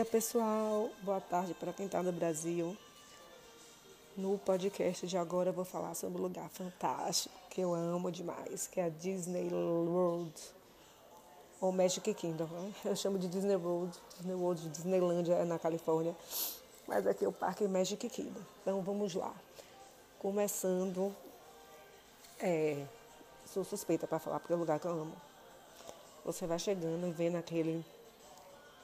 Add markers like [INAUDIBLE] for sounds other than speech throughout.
dia, pessoal. Boa tarde para quem está no Brasil. No podcast de agora eu vou falar sobre um lugar fantástico que eu amo demais, que é a Disney World ou Magic Kingdom. Né? Eu chamo de Disney World, Disney World Disneylandia é na Califórnia, mas aqui é o Parque Magic Kingdom. Então vamos lá. Começando, é, sou suspeita para falar porque é o lugar que eu amo. Você vai chegando e vendo aquele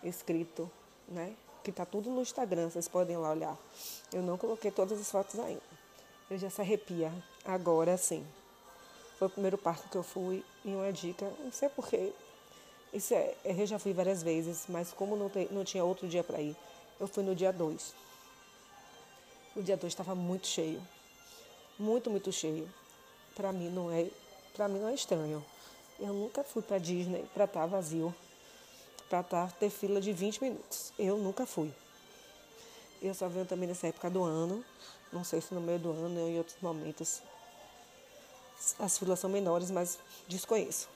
escrito, né? Que tá tudo no Instagram, vocês podem lá olhar. Eu não coloquei todas as fotos ainda. Eu já se arrepia. Agora sim. Foi o primeiro parque que eu fui e uma dica, não sei porquê. Isso é, eu já fui várias vezes, mas como não, te, não tinha outro dia para ir, eu fui no dia 2. O dia 2 estava muito cheio. Muito, muito cheio. Para mim não é, para mim não é estranho. Eu nunca fui para Disney para estar tá vazio para tá, ter fila de 20 minutos. Eu nunca fui. Eu só venho também nessa época do ano. Não sei se no meio do ano ou em outros momentos as filas são menores, mas desconheço.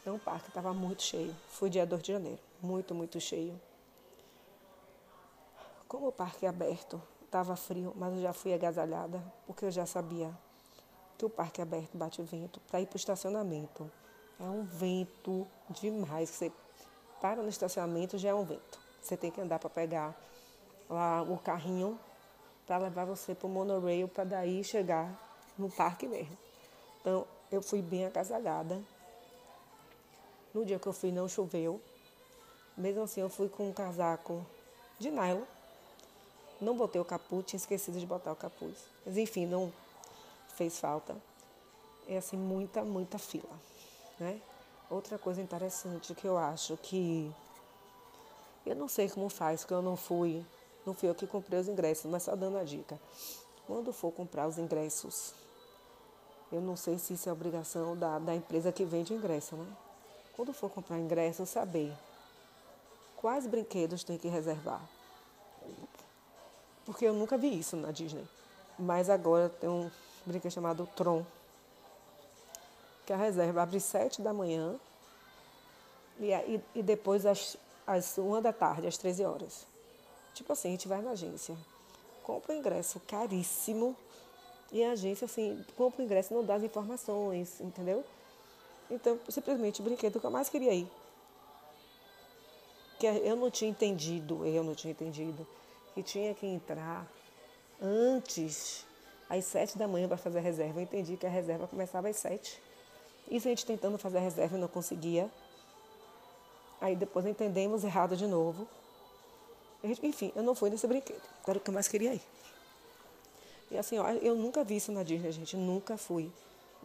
Então o parque estava muito cheio. Fui dia 2 de janeiro. Muito, muito cheio. Como o parque é aberto, estava frio, mas eu já fui agasalhada, porque eu já sabia que o parque é aberto bate vento para ir para o estacionamento. É um vento demais. Você para no estacionamento já é um vento. Você tem que andar para pegar lá o carrinho para levar você para o monorail para daí chegar no parque mesmo. Então eu fui bem agasalhada. No dia que eu fui não choveu. Mesmo assim eu fui com um casaco de nylon. Não botei o capuz, tinha esquecido de botar o capuz. Mas enfim, não fez falta. É assim, muita, muita fila, né? Outra coisa interessante que eu acho que eu não sei como faz, porque eu não fui, não fui eu que comprei os ingressos, mas só dando a dica. Quando for comprar os ingressos, eu não sei se isso é obrigação da, da empresa que vende o ingresso, né? Quando for comprar ingresso, saber quais brinquedos tem que reservar. Porque eu nunca vi isso na Disney. Mas agora tem um brinquedo chamado Tron, que a reserva abre sete da manhã e, e, e depois às, às uma da tarde, às 13 horas. Tipo assim, a gente vai na agência, compra o ingresso caríssimo e a agência, assim, compra o ingresso não dá as informações, entendeu? Então, simplesmente brinquedo que eu mais queria ir. Que eu não tinha entendido, eu não tinha entendido, que tinha que entrar antes, às sete da manhã, para fazer a reserva. Eu entendi que a reserva começava às sete. Isso a gente tentando fazer a reserva e não conseguia. Aí depois entendemos errado de novo. Enfim, eu não fui nesse brinquedo. Era o que eu mais queria ir. E assim, ó, eu nunca vi isso na Disney, gente. Nunca fui.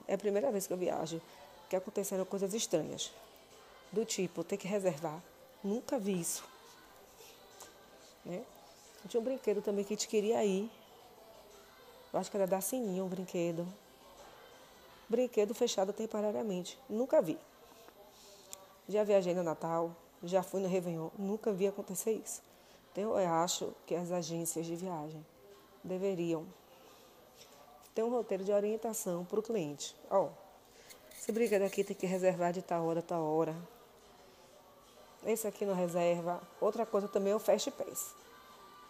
É a primeira vez que eu viajo que aconteceram coisas estranhas. Do tipo, ter que reservar. Nunca vi isso. Né? Tinha um brinquedo também que a gente queria ir. Eu acho que era da Sininha um brinquedo brinquedo fechado temporariamente. Nunca vi. Já viajei no Natal, já fui no Réveillon, nunca vi acontecer isso. Então, eu acho que as agências de viagem deveriam ter um roteiro de orientação para o cliente. Ó, oh, esse brinquedo aqui tem que reservar de tal hora, tal hora. Esse aqui não reserva. Outra coisa também é o Fast Pass.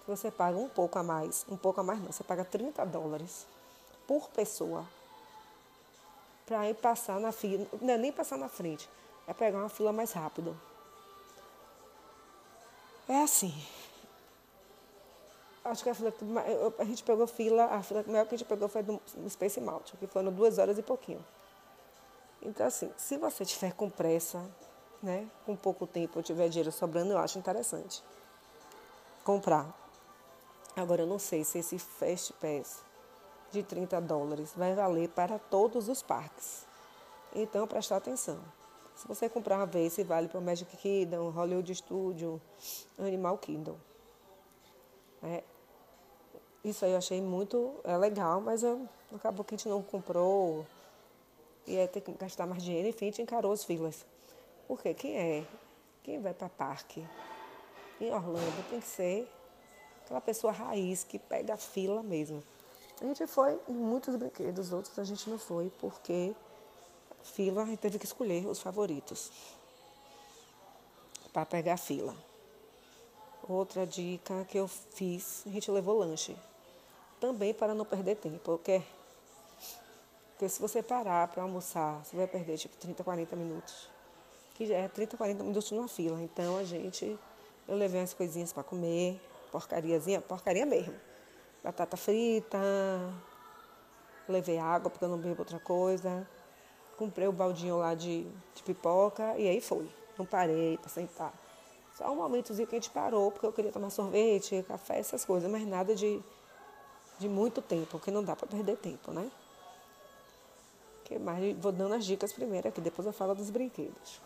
Você paga um pouco a mais, um pouco a mais não, você paga 30 dólares por pessoa para ir passar na fila, não é nem passar na frente, é pegar uma fila mais rápido. É assim. Acho que a fila a gente pegou fila, a fila maior que a gente pegou foi do Space Mountain, que foram duas horas e pouquinho. Então assim, se você tiver com pressa, né, com pouco tempo, tiver dinheiro sobrando, eu acho interessante comprar. Agora eu não sei se esse Fast Pass de 30 dólares vai valer para todos os parques. Então, prestar atenção. Se você comprar uma vez, se vale para o Magic Kingdom, Hollywood Studio, Animal Kingdom. É, isso aí eu achei muito é legal, mas eu, acabou que a gente não comprou. E ia ter que gastar mais dinheiro, enfim, a gente encarou as filas. Porque quem é? Quem vai para parque em Orlando tem que ser aquela pessoa raiz que pega a fila mesmo. A gente foi em muitos brinquedos, outros a gente não foi, porque fila a gente teve que escolher os favoritos para pegar fila. Outra dica que eu fiz, a gente levou lanche. Também para não perder tempo, porque, porque se você parar para almoçar, você vai perder tipo 30, 40 minutos. Que já é 30, 40 minutos numa fila. Então a gente, eu levei umas coisinhas para comer, porcariazinha, porcaria mesmo. Batata frita, levei água porque eu não bebo outra coisa. Comprei o baldinho lá de, de pipoca e aí foi. Não parei para sentar. Só um momentozinho que a gente parou, porque eu queria tomar sorvete, café, essas coisas, mas nada de, de muito tempo, porque não dá para perder tempo, né? Que mais? Vou dando as dicas primeiro aqui, depois eu falo dos brinquedos.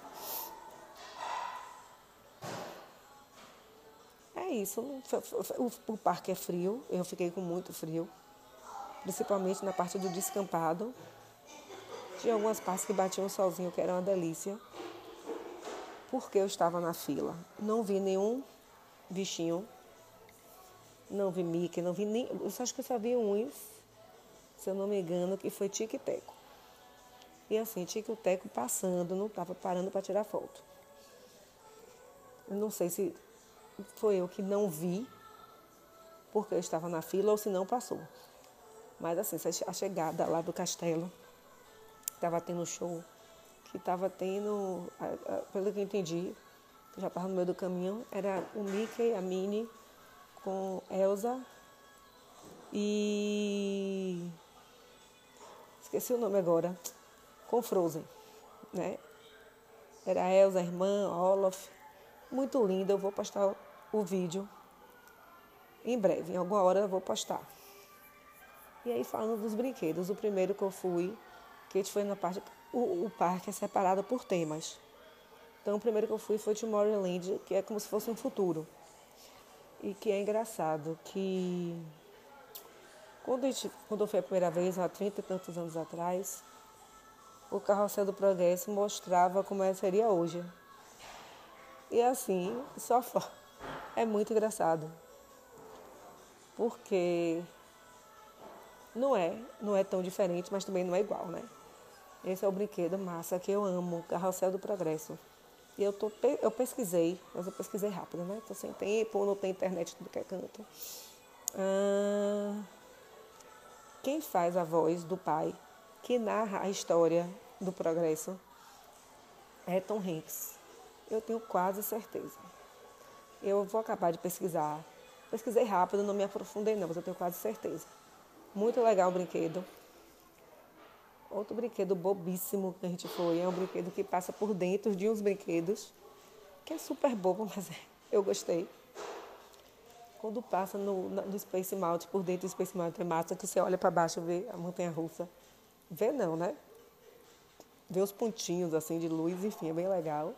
É isso. O, parque é frio, eu fiquei com muito frio, principalmente na parte do descampado. Tinha algumas partes que batiam solzinho, que era uma delícia porque eu estava na fila. Não vi nenhum bichinho, não vi Mickey, não vi nem. Eu acho que eu só vi uns, se eu não me engano, que foi Tique e Teco. E assim, Tique e Teco passando, não estava parando para tirar foto. Eu não sei se foi eu que não vi, porque eu estava na fila, ou se não passou. Mas assim, a chegada lá do castelo, estava tendo show que estava tendo, pelo que eu entendi, já estava no meio do caminho, era o Mickey, a Minnie, com Elsa e. Esqueci o nome agora. Com Frozen, né? Era a Elsa, a irmã, Olaf. Muito linda, eu vou postar o vídeo em breve, em alguma hora eu vou postar. E aí falando dos brinquedos, o primeiro que eu fui, que foi na parte o, o parque é separado por temas. Então, o primeiro que eu fui foi Tomorrowland, que é como se fosse um futuro. E que é engraçado, que quando, a gente, quando eu fui a primeira vez, há 30 e tantos anos atrás, o Carrossel do Progresso mostrava como é, seria hoje. E assim, só é muito engraçado. Porque não é, não é tão diferente, mas também não é igual, né? Esse é o brinquedo massa que eu amo, Carrossel do Progresso. E eu, tô, eu pesquisei, mas eu pesquisei rápido, né? Tô sem tempo, não tem internet tudo que é canto. Ah, quem faz a voz do pai que narra a história do progresso é Tom Hanks. Eu tenho quase certeza. Eu vou acabar de pesquisar. Pesquisei rápido, não me aprofundei não, mas eu tenho quase certeza. Muito legal o brinquedo. Outro brinquedo bobíssimo que a gente foi é um brinquedo que passa por dentro de uns brinquedos, que é super bobo, [LAUGHS] mas é, eu gostei. Quando passa no, no Space Mountain, por dentro do Space Mountain é massa, que você olha para baixo e vê a montanha russa. Vê não, né? Vê os pontinhos assim de luz, enfim, é bem legal.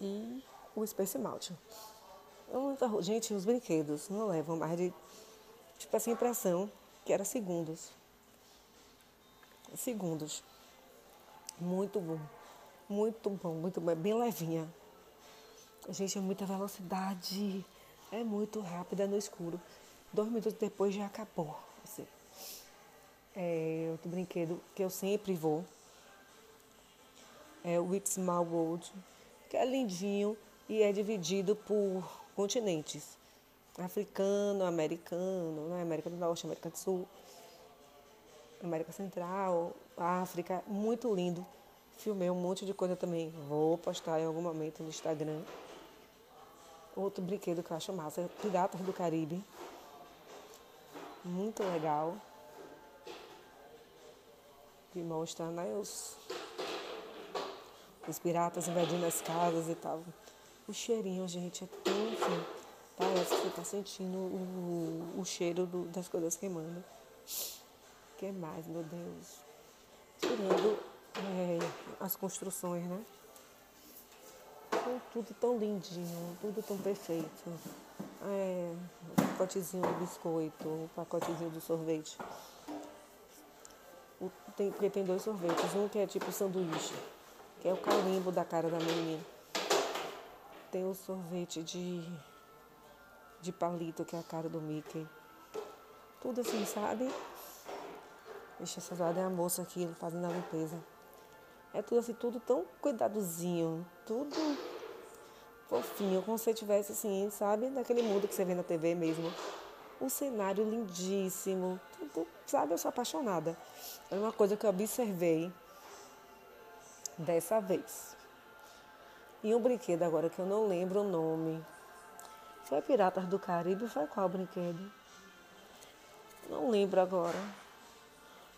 E o Space Mountain. Gente, os brinquedos não levam mais de, tipo essa impressão que era segundos. Segundos. Muito bom. Muito bom, muito bom. É bem levinha. Gente, é muita velocidade. É muito rápida no escuro. Dois minutos depois já acabou. Assim. É outro brinquedo que eu sempre vou. É o It's Small World, que é lindinho e é dividido por continentes africano, americano, né? América do Norte, América do Sul, América Central, África, muito lindo. Filmei um monte de coisa também. Vou postar em algum momento no Instagram. Outro brinquedo que eu acho massa Piratas do Caribe. Muito legal. Que mostra né, os, os piratas invadindo as casas e tal. O cheirinho, gente, é tão assim, Parece que você está sentindo o, o cheiro do, das coisas queimando. O que mais, meu Deus? Tirando é, as construções, né? tudo tão lindinho, tudo tão perfeito. É, um pacotezinho de biscoito, um pacotezinho de sorvete. O, tem, porque tem dois sorvetes. Um que é tipo sanduíche, que é o carimbo da cara da menina. Tem o sorvete de de palito, que é a cara do Mickey. Tudo assim, sabe? Deixa essa é a moça aqui fazendo a limpeza. É tudo assim, tudo tão cuidadozinho, tudo fofinho, como se tivesse assim, sabe? Daquele mundo que você vê na TV mesmo. Um cenário lindíssimo, tudo, sabe? Eu sou apaixonada. É uma coisa que eu observei dessa vez. E um brinquedo agora que eu não lembro o nome. Foi Piratas do Caribe? Foi qual brinquedo? Não lembro agora.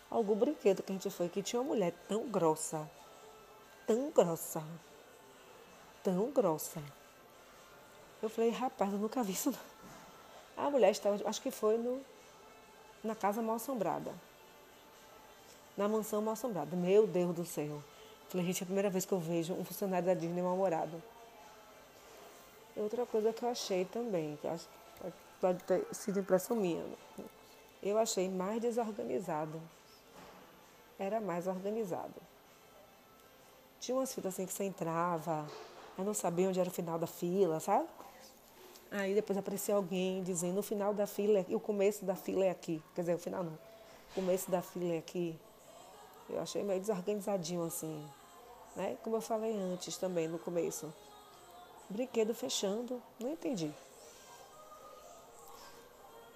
Algum brinquedo que a gente foi que tinha uma mulher tão grossa. Tão grossa. Tão grossa. Eu falei, rapaz, eu nunca vi isso não. A mulher estava, acho que foi no, na casa mal assombrada. Na mansão mal assombrada. Meu Deus do céu. Falei, gente, é a primeira vez que eu vejo um funcionário da Disney mal-humorado. Outra coisa que eu achei também, que acho, pode ter sido impressão minha, eu achei mais desorganizado. Era mais organizado. Tinha umas filas assim que você entrava, eu não sabia onde era o final da fila, sabe? Aí depois aparecia alguém dizendo o final da fila é, o começo da fila é aqui. Quer dizer, o final não. O começo da fila é aqui. Eu achei meio desorganizadinho assim. Né? Como eu falei antes também no começo. Brinquedo fechando, não entendi.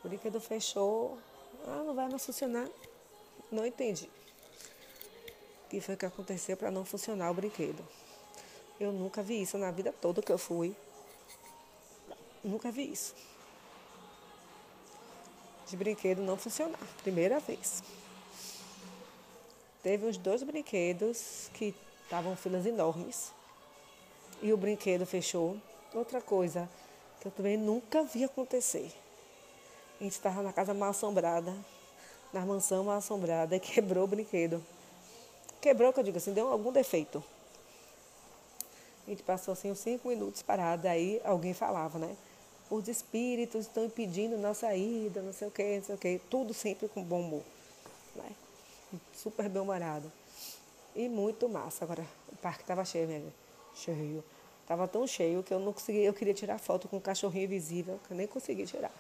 Brinquedo fechou, ah, não vai mais funcionar. Não entendi. O que foi que aconteceu para não funcionar o brinquedo? Eu nunca vi isso na vida toda que eu fui. Nunca vi isso. De brinquedo não funcionar. Primeira vez. Teve uns dois brinquedos que estavam filas enormes. E o brinquedo fechou. Outra coisa que eu também nunca vi acontecer. A gente estava na casa mal assombrada, na mansão mal assombrada, e [LAUGHS] quebrou o brinquedo. Quebrou, que eu digo assim, deu algum defeito. A gente passou assim uns cinco minutos parado, aí alguém falava, né? Os espíritos estão impedindo nossa ida, não sei o quê, não sei o quê. Tudo sempre com bom humor. Né? Super bem-humorado. E muito massa. Agora, o parque estava cheio, né? Cheio. Tava tão cheio que eu não consegui, eu queria tirar foto com o cachorrinho invisível, que eu nem consegui tirar.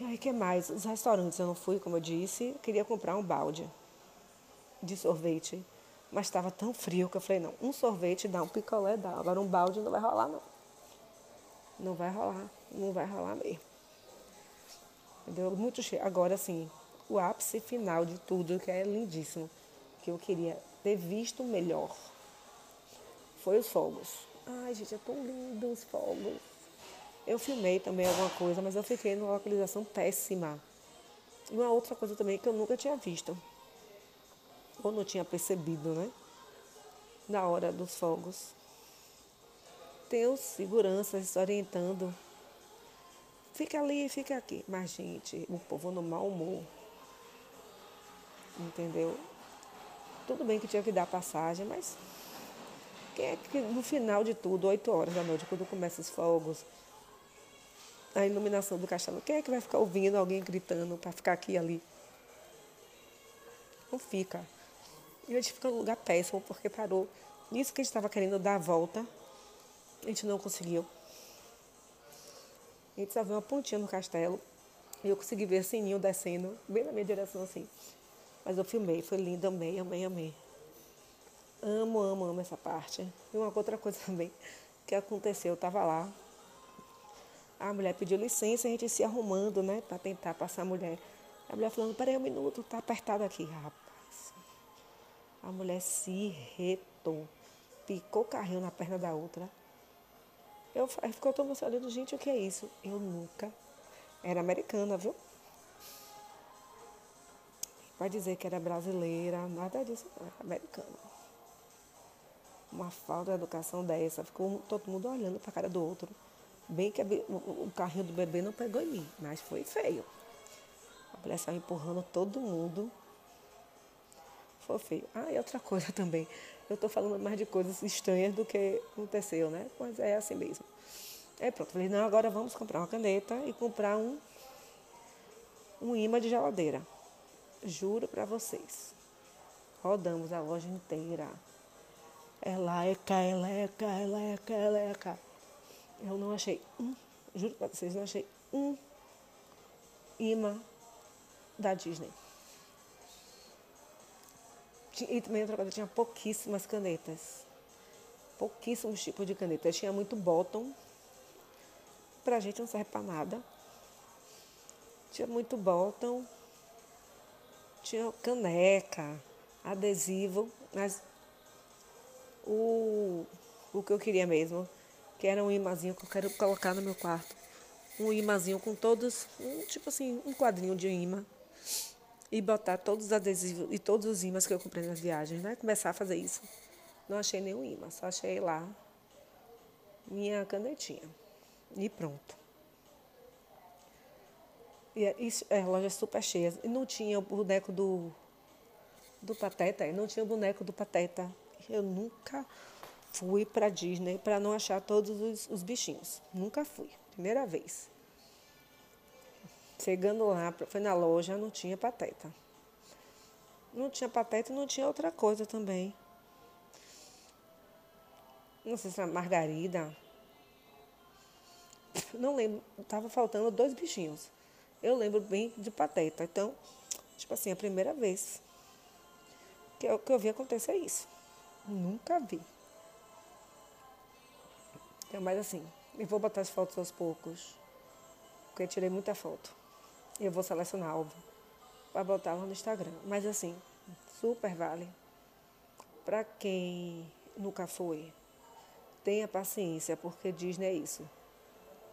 E aí, que mais? Os restaurantes eu não fui, como eu disse. Queria comprar um balde de sorvete. Mas estava tão frio que eu falei, não, um sorvete dá, um picolé dá. Agora um balde não vai rolar, não. Não vai rolar, não vai rolar mesmo. Entendeu? Muito cheio. Agora, assim, o ápice final de tudo, que é lindíssimo, que eu queria ter visto melhor, foi os fogos. Ai, gente, é tão lindo os fogos. Eu filmei também alguma coisa, mas eu fiquei numa localização péssima. E uma outra coisa também que eu nunca tinha visto. Ou não tinha percebido, né? Na hora dos fogos. Tem os seguranças orientando. Fica ali, fica aqui. Mas, gente, o povo no mau humor. Entendeu? Tudo bem que tinha que dar passagem, mas quem é que no final de tudo, 8 horas da noite, quando começam os fogos, a iluminação do castelo. Quem é que vai ficar ouvindo alguém gritando para ficar aqui e ali? Não fica. E a gente fica num lugar péssimo porque parou. Nisso que a gente estava querendo dar a volta, a gente não conseguiu. A gente só viu uma pontinha no castelo e eu consegui ver sininho descendo bem na minha direção assim. Mas eu filmei, foi lindo, amei, amei, amei. Amo, amo, amo essa parte. E uma outra coisa [LAUGHS] também que aconteceu, eu estava lá, a mulher pediu licença, a gente se arrumando, né, para tentar passar a mulher. A mulher falando, peraí um minuto, tá apertado aqui, rapaz. A mulher se retou, picou o carrinho na perna da outra. Eu ficou todo mundo olhando, gente, o que é isso? Eu nunca. Era americana, viu? Vai dizer que era brasileira, nada disso, era americana. Uma falta de educação dessa, ficou todo mundo olhando para a cara do outro. Bem que o carrinho do bebê não pegou em mim, mas foi feio. A mulher saiu empurrando todo mundo. Foi feio. Ah, e outra coisa [LAUGHS] também. Eu estou falando mais de coisas estranhas do que aconteceu, né? Mas é assim mesmo. Aí pronto, falei, não, agora vamos comprar uma caneta e comprar um, um imã de geladeira. Juro para vocês. Rodamos a loja inteira. Eleca, eleca, eleca, eleca. Eu não achei um, juro para vocês, não achei um imã da Disney. E também outra coisa, tinha pouquíssimas canetas. pouquíssimos tipos de caneta. Tinha muito bottom, pra gente não serve pra nada. Tinha muito bottom, tinha caneca, adesivo, mas o, o que eu queria mesmo, que era um imazinho que eu quero colocar no meu quarto. Um imazinho com todos, um, tipo assim, um quadrinho de imã. E botar todos os adesivos e todos os imãs que eu comprei nas viagens, né? Começar a fazer isso. Não achei nenhum imã, só achei lá minha canetinha. E pronto. E é, isso, é, loja super cheia. E não tinha o boneco do, do Pateta, não tinha o boneco do Pateta. Eu nunca fui para Disney para não achar todos os, os, bichinhos. Nunca fui. Primeira vez. Chegando lá, foi na loja, não tinha Pateta. Não tinha Pateta e não tinha outra coisa também. Não sei se era Margarida. Não lembro. Tava faltando dois bichinhos. Eu lembro bem de Pateta. Então, tipo assim, a primeira vez que eu, que eu vi acontecer isso. Nunca vi. Então, mas assim, eu vou botar as fotos aos poucos. Porque eu tirei muita foto. E eu vou selecionar alvo para botar lá no Instagram. Mas assim, super vale. Para quem nunca foi, tenha paciência, porque Disney é isso.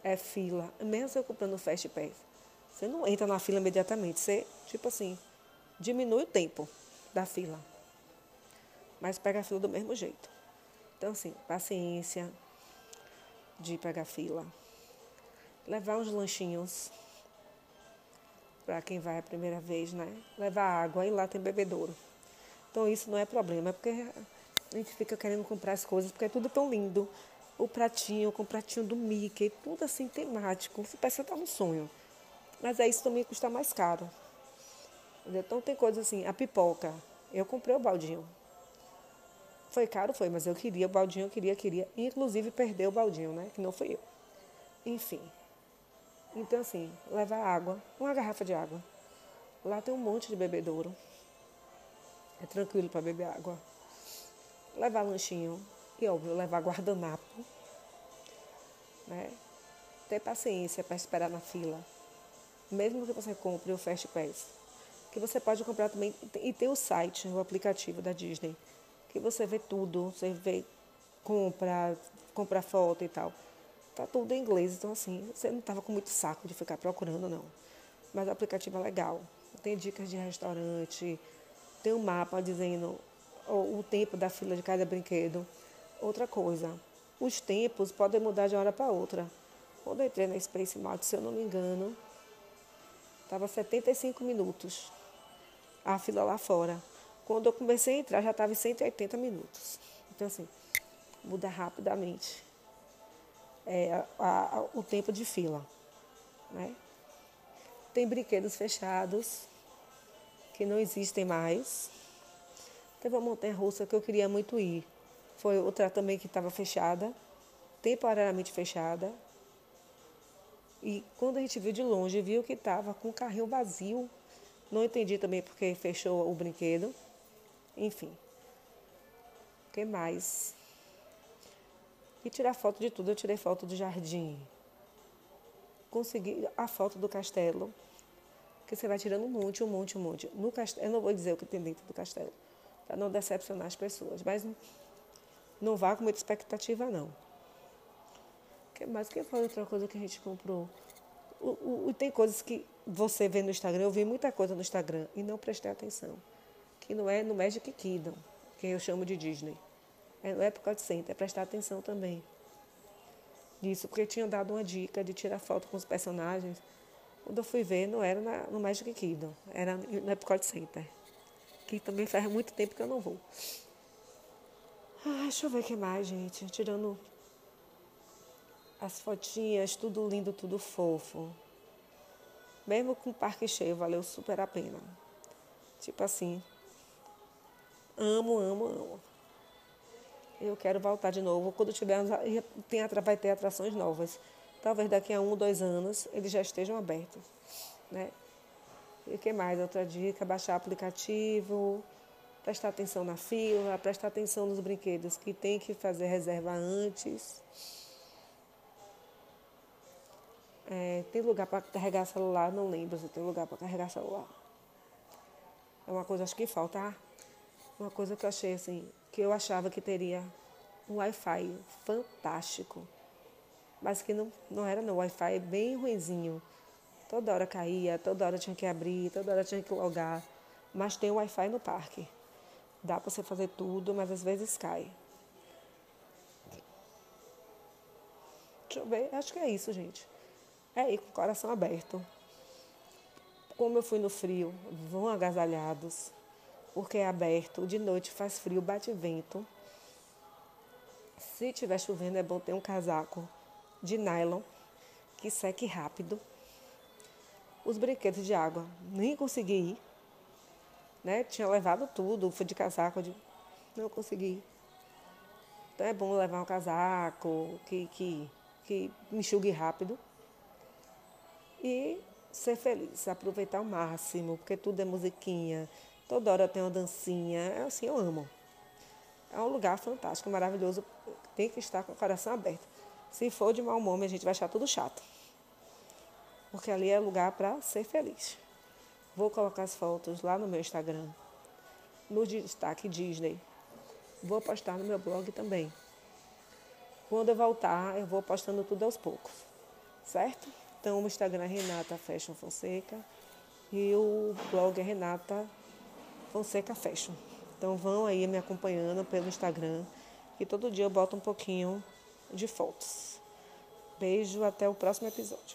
É fila. Mesmo você comprando Fast Pass, você não entra na fila imediatamente. Você, tipo assim, diminui o tempo da fila. Mas pega a fila do mesmo jeito. Então, assim, paciência de pegar fila. Levar uns lanchinhos para quem vai a primeira vez, né? Levar água e lá tem bebedouro. Então isso não é problema, é porque a gente fica querendo comprar as coisas porque é tudo tão lindo. O pratinho com o pratinho do Mickey, tudo assim temático. Você pensa que tá um sonho. Mas é isso também custa mais caro. Então tem coisas assim, a pipoca. Eu comprei o baldinho. Foi caro, foi, mas eu queria o baldinho, eu queria, queria. Inclusive perder o baldinho, né? Que não fui eu. Enfim. Então assim, levar água, uma garrafa de água. Lá tem um monte de bebedouro. É tranquilo para beber água. Levar lanchinho. E óbvio, levar guardanapo. Né? Ter paciência para esperar na fila mesmo que você compre o Fast Pass, que você pode comprar também e tem o site, o aplicativo da Disney, que você vê tudo, você vê compra, compra foto e tal. Tá tudo em inglês, então assim, você não tava com muito saco de ficar procurando não. Mas o aplicativo é legal. Tem dicas de restaurante, tem um mapa dizendo o, tempo da fila de cada brinquedo. Outra coisa, os tempos podem mudar de uma hora para outra. Quando eu entrei na Space Mountain, se eu não me engano, Estava 75 minutos a fila lá fora. Quando eu comecei a entrar, já estava em 180 minutos. Então, assim, muda rapidamente é, a, a, o tempo de fila. Né? Tem brinquedos fechados que não existem mais. Teve uma montanha russa que eu queria muito ir. Foi outra também que estava fechada, temporariamente fechada. E quando a gente viu de longe, viu que estava com o carrinho vazio. Não entendi também porque fechou o brinquedo. Enfim. O que mais? E tirar foto de tudo. Eu tirei foto do jardim. Consegui a foto do castelo. Que você vai tirando um monte, um monte, um monte. No castelo, eu não vou dizer o que tem dentro do castelo. Para não decepcionar as pessoas. Mas não vá com muita expectativa, não mais? Que foi outra coisa que a gente comprou? O, o, tem coisas que você vê no Instagram, eu vi muita coisa no Instagram e não prestei atenção. Que não é no Magic Kingdom, que eu chamo de Disney. É no Epcot Center, é prestar atenção também. Disso, porque tinham dado uma dica de tirar foto com os personagens. Quando eu fui ver, não era na, no Magic Kingdom, era no Epcot Center. Que também faz muito tempo que eu não vou. Ah, deixa eu ver o que mais, gente. Tirando as fotinhas, tudo lindo, tudo fofo. Mesmo com o parque cheio, valeu super a pena. Tipo assim, amo, amo, amo. Eu quero voltar de novo. Quando tiver, tem, vai ter atrações novas. Talvez daqui a um, dois anos, eles já estejam abertos. Né? E o que mais? Outra dica, baixar aplicativo. prestar atenção na fila, prestar atenção nos brinquedos que tem que fazer reserva antes. É, tem lugar para carregar celular? Não lembro se tem lugar para carregar celular. É uma coisa acho que falta. Ah, uma coisa que eu achei assim, que eu achava que teria um Wi-Fi fantástico. Mas que não, não era não, o Wi-Fi é bem ruinzinho. Toda hora caía, toda hora tinha que abrir, toda hora tinha que logar. Mas tem Wi-Fi no parque. Dá para você fazer tudo, mas às vezes cai. Deixa eu ver, acho que é isso, gente. É ir com o coração aberto. Como eu fui no frio, vão agasalhados, porque é aberto. De noite faz frio, bate vento. Se estiver chovendo, é bom ter um casaco de nylon que seque rápido. Os brinquedos de água, nem consegui ir. Né? Tinha levado tudo, fui de casaco, de... não consegui. Então é bom levar um casaco que, que, que enxugue rápido e ser feliz, aproveitar ao máximo, porque tudo é musiquinha, toda hora tem uma dancinha, é assim eu amo. É um lugar fantástico, maravilhoso, tem que estar com o coração aberto. Se for de mau humor, a gente vai achar tudo chato. Porque ali é lugar para ser feliz. Vou colocar as fotos lá no meu Instagram, no destaque Disney. Vou postar no meu blog também. Quando eu voltar, eu vou postando tudo aos poucos. Certo? Então, o Instagram é Renata Fashion Fonseca e o blog é Renata Fonseca Fashion. Então, vão aí me acompanhando pelo Instagram, que todo dia eu boto um pouquinho de fotos. Beijo, até o próximo episódio.